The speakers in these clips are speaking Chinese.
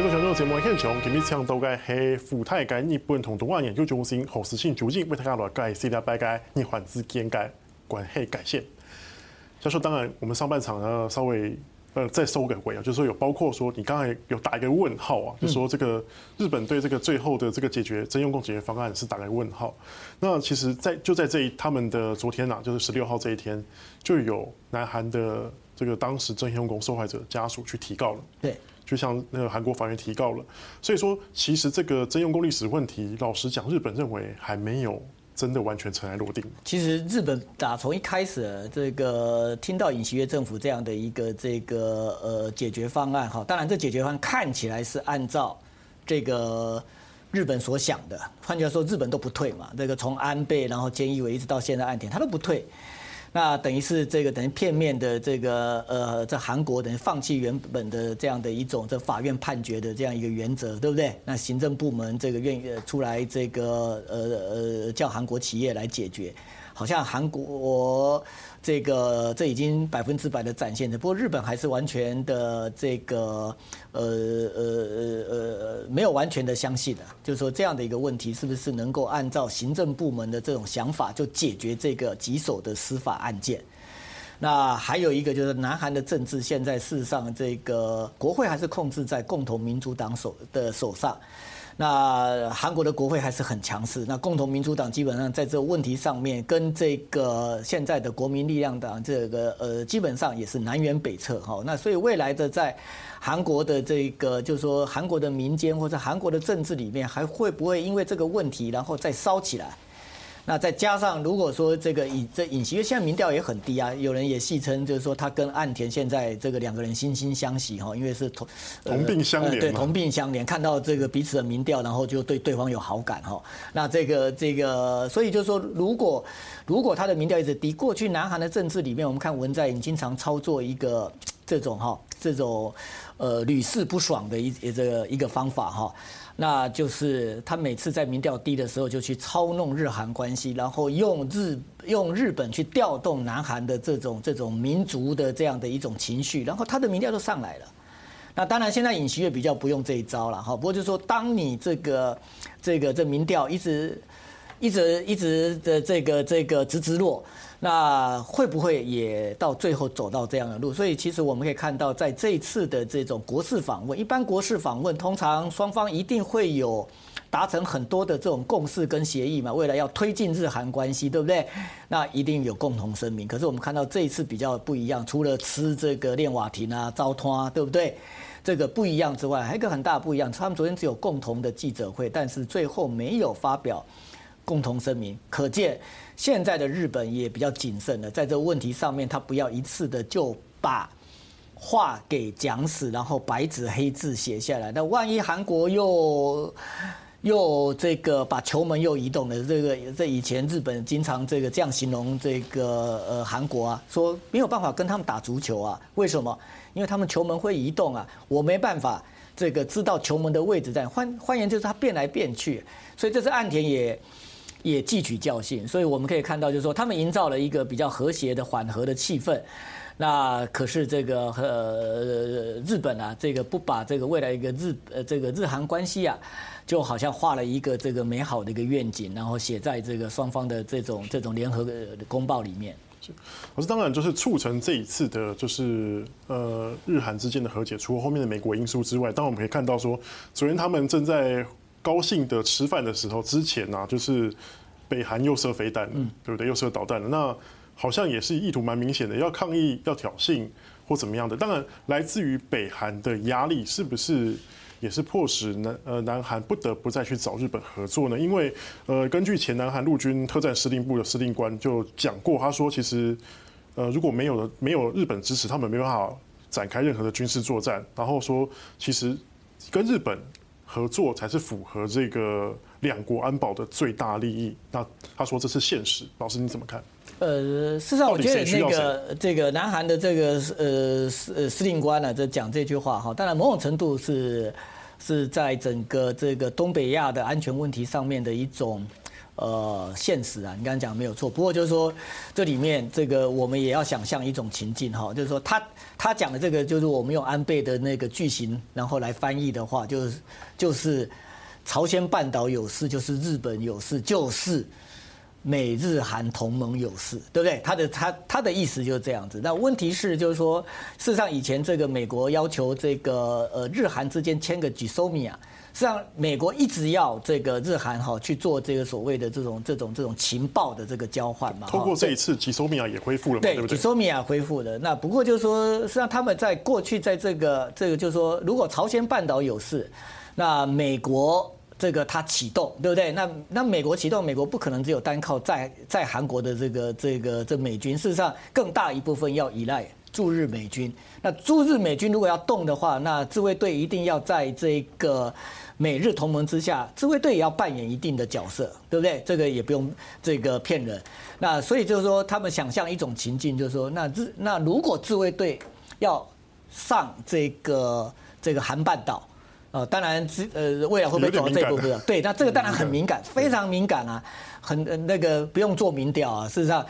这个全球节目现场，今日请到嘅系富泰嘅日本同东亚研究中心何时庆主任为大家来解释下大概日韩之间嘅关系改善。教授，当然我们上半场呢稍微呃再收个尾啊，就是说有包括说你刚才有打一个问号啊，就是说这个日本对这个最后的这个解决征用工解决方案是打个问号。那其实在就在这一他们的昨天啊，就是十六号这一天，就有南韩的这个当时征用工受害者家属去提告了。对。就像那个韩国法院提告了，所以说其实这个征用工历史问题，老实讲，日本认为还没有真的完全尘埃落定。其实日本打从一开始，这个听到尹锡悦政府这样的一个这个呃解决方案哈，当然这解决方案看起来是按照这个日本所想的，换句话说，日本都不退嘛，这个从安倍然后菅义伟一直到现在岸田，他都不退。那等于是这个等于片面的这个呃，在韩国等于放弃原本的这样的一种在法院判决的这样一个原则，对不对？那行政部门这个愿意出来这个呃呃叫韩国企业来解决，好像韩国。这个这已经百分之百的展现的，不过日本还是完全的这个呃呃呃呃没有完全的相信的，就是说这样的一个问题是不是能够按照行政部门的这种想法就解决这个棘手的司法案件？那还有一个就是南韩的政治现在事实上这个国会还是控制在共同民主党手的手上。那韩国的国会还是很强势，那共同民主党基本上在这个问题上面，跟这个现在的国民力量党这个呃，基本上也是南辕北辙哈。那所以未来的在韩国的这个，就是说韩国的民间或者韩国的政治里面，还会不会因为这个问题然后再烧起来？那再加上，如果说这个尹这尹锡悦现在民调也很低啊，有人也戏称就是说他跟岸田现在这个两个人惺惺相惜哈，因为是同同病相怜，对，同病相怜，看到这个彼此的民调，然后就对对方有好感哈。那这个这个，所以就是说，如果如果他的民调一直低，过去南韩的政治里面，我们看文在寅经常操作一个这种哈这种呃屡试不爽的一这个一个方法哈。那就是他每次在民调低的时候，就去操弄日韩关系，然后用日用日本去调动南韩的这种这种民族的这样的一种情绪，然后他的民调就上来了。那当然，现在尹锡悦比较不用这一招了哈。不过就是说，当你这个这个这民调一直一直一直的这个这个直直落。那会不会也到最后走到这样的路？所以其实我们可以看到，在这一次的这种国事访问，一般国事访问通常双方一定会有达成很多的这种共识跟协议嘛，未来要推进日韩关系，对不对？那一定有共同声明。可是我们看到这一次比较不一样，除了吃这个练瓦亭啊、糟摊啊，对不对？这个不一样之外，还有一个很大不一样，他们昨天只有共同的记者会，但是最后没有发表共同声明，可见。现在的日本也比较谨慎了，在这个问题上面，他不要一次的就把话给讲死，然后白纸黑字写下来。那万一韩国又又这个把球门又移动了，这个这以前日本经常这个这样形容这个呃韩国啊，说没有办法跟他们打足球啊，为什么？因为他们球门会移动啊，我没办法这个知道球门的位置在，换换言就是他变来变去，所以这次岸田也。也汲取教训，所以我们可以看到，就是说他们营造了一个比较和谐的缓和的气氛。那可是这个呃日本啊，这个不把这个未来一个日呃这个日韩关系啊，就好像画了一个这个美好的一个愿景，然后写在这个双方的这种这种联合的公报里面。是，可是当然就是促成这一次的，就是呃日韩之间的和解，除了后面的美国因素之外，当然我们可以看到说，昨天他们正在。高兴的吃饭的时候，之前呢、啊，就是北韩又射飞弹了，对不对？又射导弹了，那好像也是意图蛮明显的，要抗议、要挑衅或怎么样的。当然，来自于北韩的压力，是不是也是迫使南呃南韩不得不再去找日本合作呢？因为呃，根据前南韩陆军特战司令部的司令官就讲过，他说其实呃如果没有了没有日本支持，他们没办法展开任何的军事作战。然后说，其实跟日本。合作才是符合这个两国安保的最大利益。那他说这是现实，老师你怎么看？呃，事实上我觉得那个这个南韩的这个呃司司令官呢，这讲这句话哈，当然某种程度是是在整个这个东北亚的安全问题上面的一种呃现实啊。你刚刚讲没有错，不过就是说这里面这个我们也要想象一种情境哈，就是说他他讲的这个就是我们用安倍的那个句型，然后来翻译的话，就是就是朝鲜半岛有事，就是日本有事，就是。美日韩同盟有事，对不对？他的他他的意思就是这样子。那问题是，就是说，事实上以前这个美国要求这个呃日韩之间签个 GSOMIA，实际上美国一直要这个日韩哈去做这个所谓的这种这种这种情报的这个交换嘛。通过这一次 GSOMIA 也恢复了嘛，对不对？GSOMIA 恢复了。那不过就是说，实际上他们在过去在这个这个就是说，如果朝鲜半岛有事，那美国。这个它启动，对不对？那那美国启动，美国不可能只有单靠在在韩国的这个这个这美军，事实上更大一部分要依赖驻日美军。那驻日美军如果要动的话，那自卫队一定要在这个美日同盟之下，自卫队也要扮演一定的角色，对不对？这个也不用这个骗人。那所以就是说，他们想象一种情境，就是说，那日那如果自卫队要上这个这个韩半岛。呃，当然，呃，未来会不会走到这一步？不知道。对，那这个当然很敏感，非常敏感啊，很那个不用做民调啊。事实上，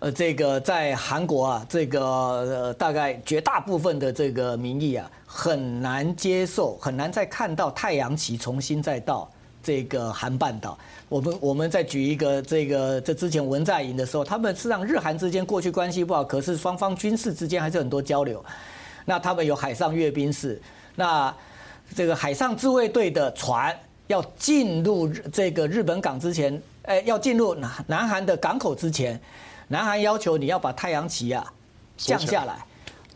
呃，这个在韩国啊，这个呃大概绝大部分的这个民意啊，很难接受，很难再看到太阳旗重新再到这个韩半岛。我们我们再举一个这个，这之前文在寅的时候，他们是让日韩之间过去关系不好，可是双方军事之间还是很多交流。那他们有海上阅兵式，那。这个海上自卫队的船要进入这个日本港之前，哎，要进入南南韩的港口之前，南韩要求你要把太阳旗啊降下来，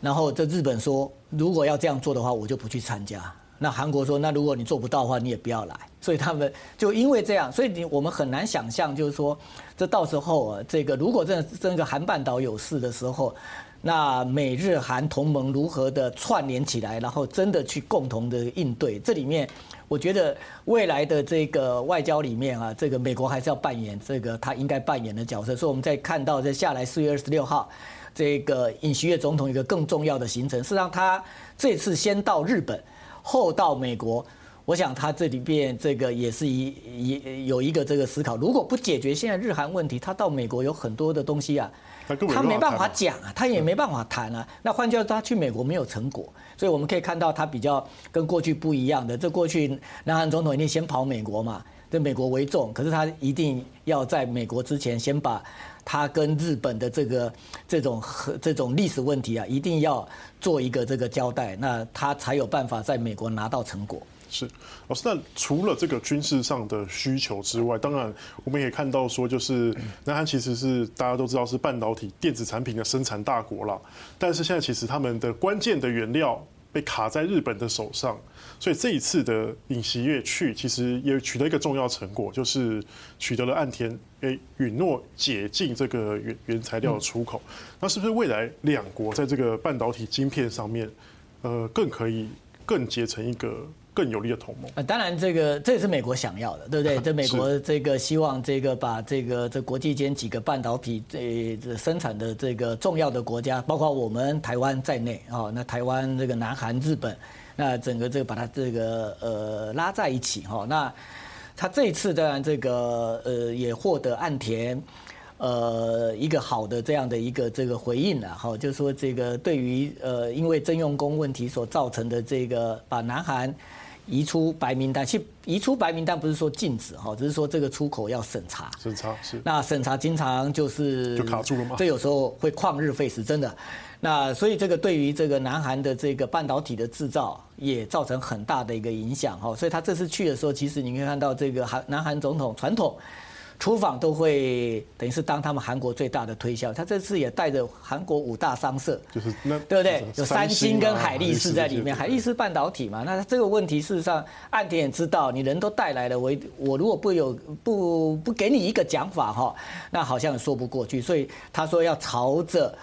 然后这日本说，如果要这样做的话，我就不去参加。那韩国说，那如果你做不到的话，你也不要来。所以他们就因为这样，所以你我们很难想象，就是说，这到时候啊，这个如果真的这个韩半岛有事的时候。那美日韩同盟如何的串联起来，然后真的去共同的应对？这里面，我觉得未来的这个外交里面啊，这个美国还是要扮演这个他应该扮演的角色。所以我们在看到在下来四月二十六号，这个尹锡悦总统一个更重要的行程，是让他这次先到日本，后到美国。我想他这里边这个也是一一有一个这个思考，如果不解决现在日韩问题，他到美国有很多的东西啊。他没办法讲啊，他也没办法谈啊。那换句话说，他去美国没有成果，所以我们可以看到他比较跟过去不一样的。这过去南韩总统一定先跑美国嘛，这美国为重，可是他一定要在美国之前先把他跟日本的这个这种和这种历史问题啊，一定要做一个这个交代，那他才有办法在美国拿到成果。是，老师，那除了这个军事上的需求之外，当然我们也看到说，就是南韩其实是大家都知道是半导体电子产品的生产大国了，但是现在其实他们的关键的原料被卡在日本的手上，所以这一次的尹锡悦去，其实也取得一个重要成果，就是取得了岸田诶允诺解禁这个原原材料的出口，那是不是未来两国在这个半导体晶片上面，呃，更可以更结成一个？更有力的同盟啊，当然这个这也是美国想要的，对不对？这美国这个希望这个把这个这国际间几个半导体这生产的这个重要的国家，包括我们台湾在内啊，那台湾这个南韩、日本，那整个这个把它这个呃拉在一起哈。那他这一次当然这个呃也获得岸田呃一个好的这样的一个这个回应了哈，就是说这个对于呃因为征用工问题所造成的这个把南韩。移出白名单，其实移出白名单不是说禁止哈，只是说这个出口要审查。审查是。那审查经常就是就卡住了吗？这有时候会旷日费时，真的。那所以这个对于这个南韩的这个半导体的制造也造成很大的一个影响哈。所以他这次去的时候，其实你可以看到这个韩南韩总统传统。出访都会等于是当他们韩国最大的推销，他这次也带着韩国五大商社，就是那对不对？有三星跟海力士在里面，海力士半导体嘛。那这个问题事实上，岸田也知道，你人都带来了，我我如果不有不不给你一个讲法哈，那好像也说不过去。所以他说要朝着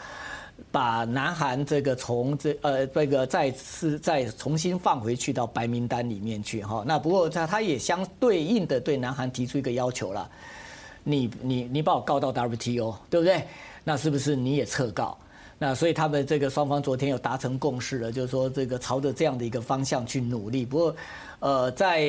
把南韩这个从这呃这个再次再重新放回去到白名单里面去哈。那不过他他也相对应的对南韩提出一个要求了。你你你把我告到 WTO，对不对？那是不是你也撤告？那所以他们这个双方昨天有达成共识了，就是说这个朝着这样的一个方向去努力。不过，呃，在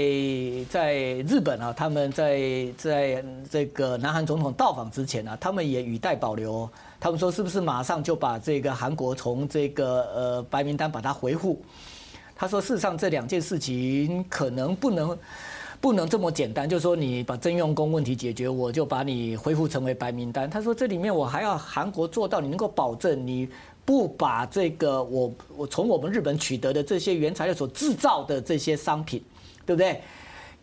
在日本啊，他们在在这个南韩总统到访之前呢、啊，他们也语带保留。他们说是不是马上就把这个韩国从这个呃白名单把它回复？他说事实上这两件事情可能不能。不能这么简单，就说你把征用工问题解决，我就把你恢复成为白名单。他说这里面我还要韩国做到，你能够保证你不把这个我我从我们日本取得的这些原材料所制造的这些商品，对不对？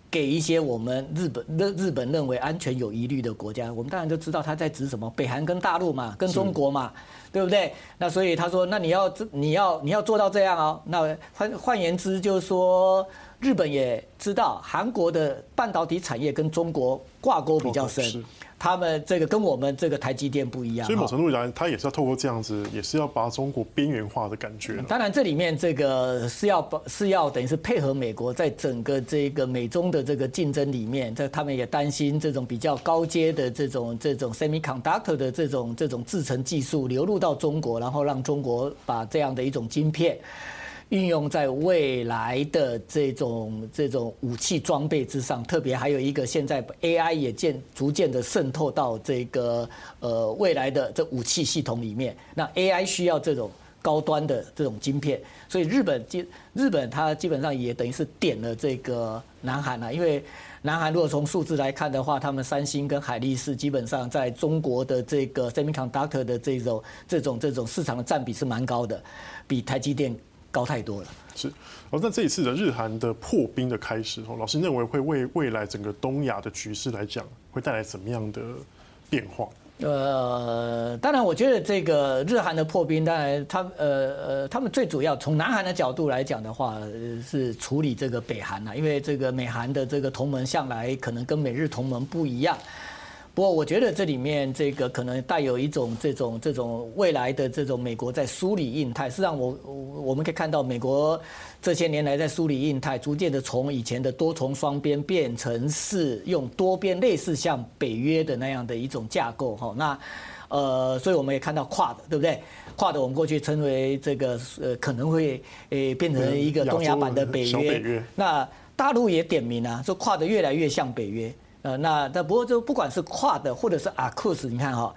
给一些我们日本日日本认为安全有疑虑的国家，我们当然就知道他在指什么，北韩跟大陆嘛，跟中国嘛，对不对？那所以他说，那你要你要你要做到这样哦。那换换言之，就是说。日本也知道韩国的半导体产业跟中国挂钩比较深，他们这个跟我们这个台积电不一样。所以某程度来，他也是要透过这样子，也是要把中国边缘化的感觉。当然，这里面这个是要是要等于是配合美国，在整个这个美中的这个竞争里面，这他们也担心这种比较高阶的这种这种 semiconductor 的这种这种制程技术流入到中国，然后让中国把这样的一种晶片。运用在未来的这种这种武器装备之上，特别还有一个现在 AI 也渐逐渐的渗透到这个呃未来的这武器系统里面。那 AI 需要这种高端的这种晶片，所以日本基日本它基本上也等于是点了这个南韩了，因为南韩如果从数字来看的话，他们三星跟海力士基本上在中国的这个 semiconductor 的这种这种这种市场的占比是蛮高的，比台积电。高太多了，是。哦，那这一次的日韩的破冰的开始，哦，老师认为会为未来整个东亚的局势来讲，会带来怎么样的变化？呃，当然，我觉得这个日韩的破冰，当然他呃呃，他们最主要从南韩的角度来讲的话，是处理这个北韩啊，因为这个美韩的这个同盟向来可能跟美日同盟不一样。不过，我觉得这里面这个可能带有一种这种这种未来的这种美国在梳理印太。实际上，我我们可以看到，美国这些年来在梳理印太，逐渐的从以前的多重双边变成是用多边，类似像北约的那样的一种架构。哈，那呃，所以我们也看到跨的对不对跨的我们过去称为这个呃，可能会诶变成一个东亚版的北约。那大陆也点名啊，说跨的越来越像北约。呃，那但不过就不管是跨的或者是 a c o u s 你看哈，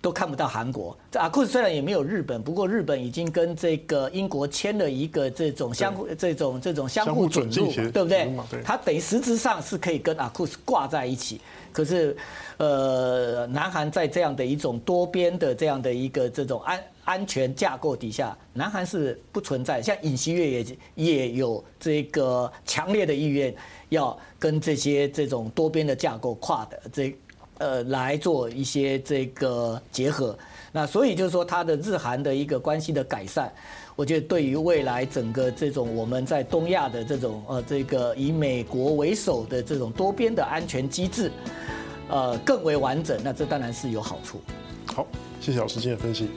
都看不到韩国。这 AUKUS 虽然也没有日本，不过日本已经跟这个英国签了一个这种相互这种这种相互准入，对不对？它等于实质上是可以跟 AUKUS 挂在一起。可是，呃，南韩在这样的一种多边的这样的一个这种安安全架构底下，南韩是不存在。像尹锡悦也也有这个强烈的意愿。要跟这些这种多边的架构跨的这呃来做一些这个结合，那所以就是说，它的日韩的一个关系的改善，我觉得对于未来整个这种我们在东亚的这种呃这个以美国为首的这种多边的安全机制，呃更为完整，那这当然是有好处。好，谢谢老师今天的分析。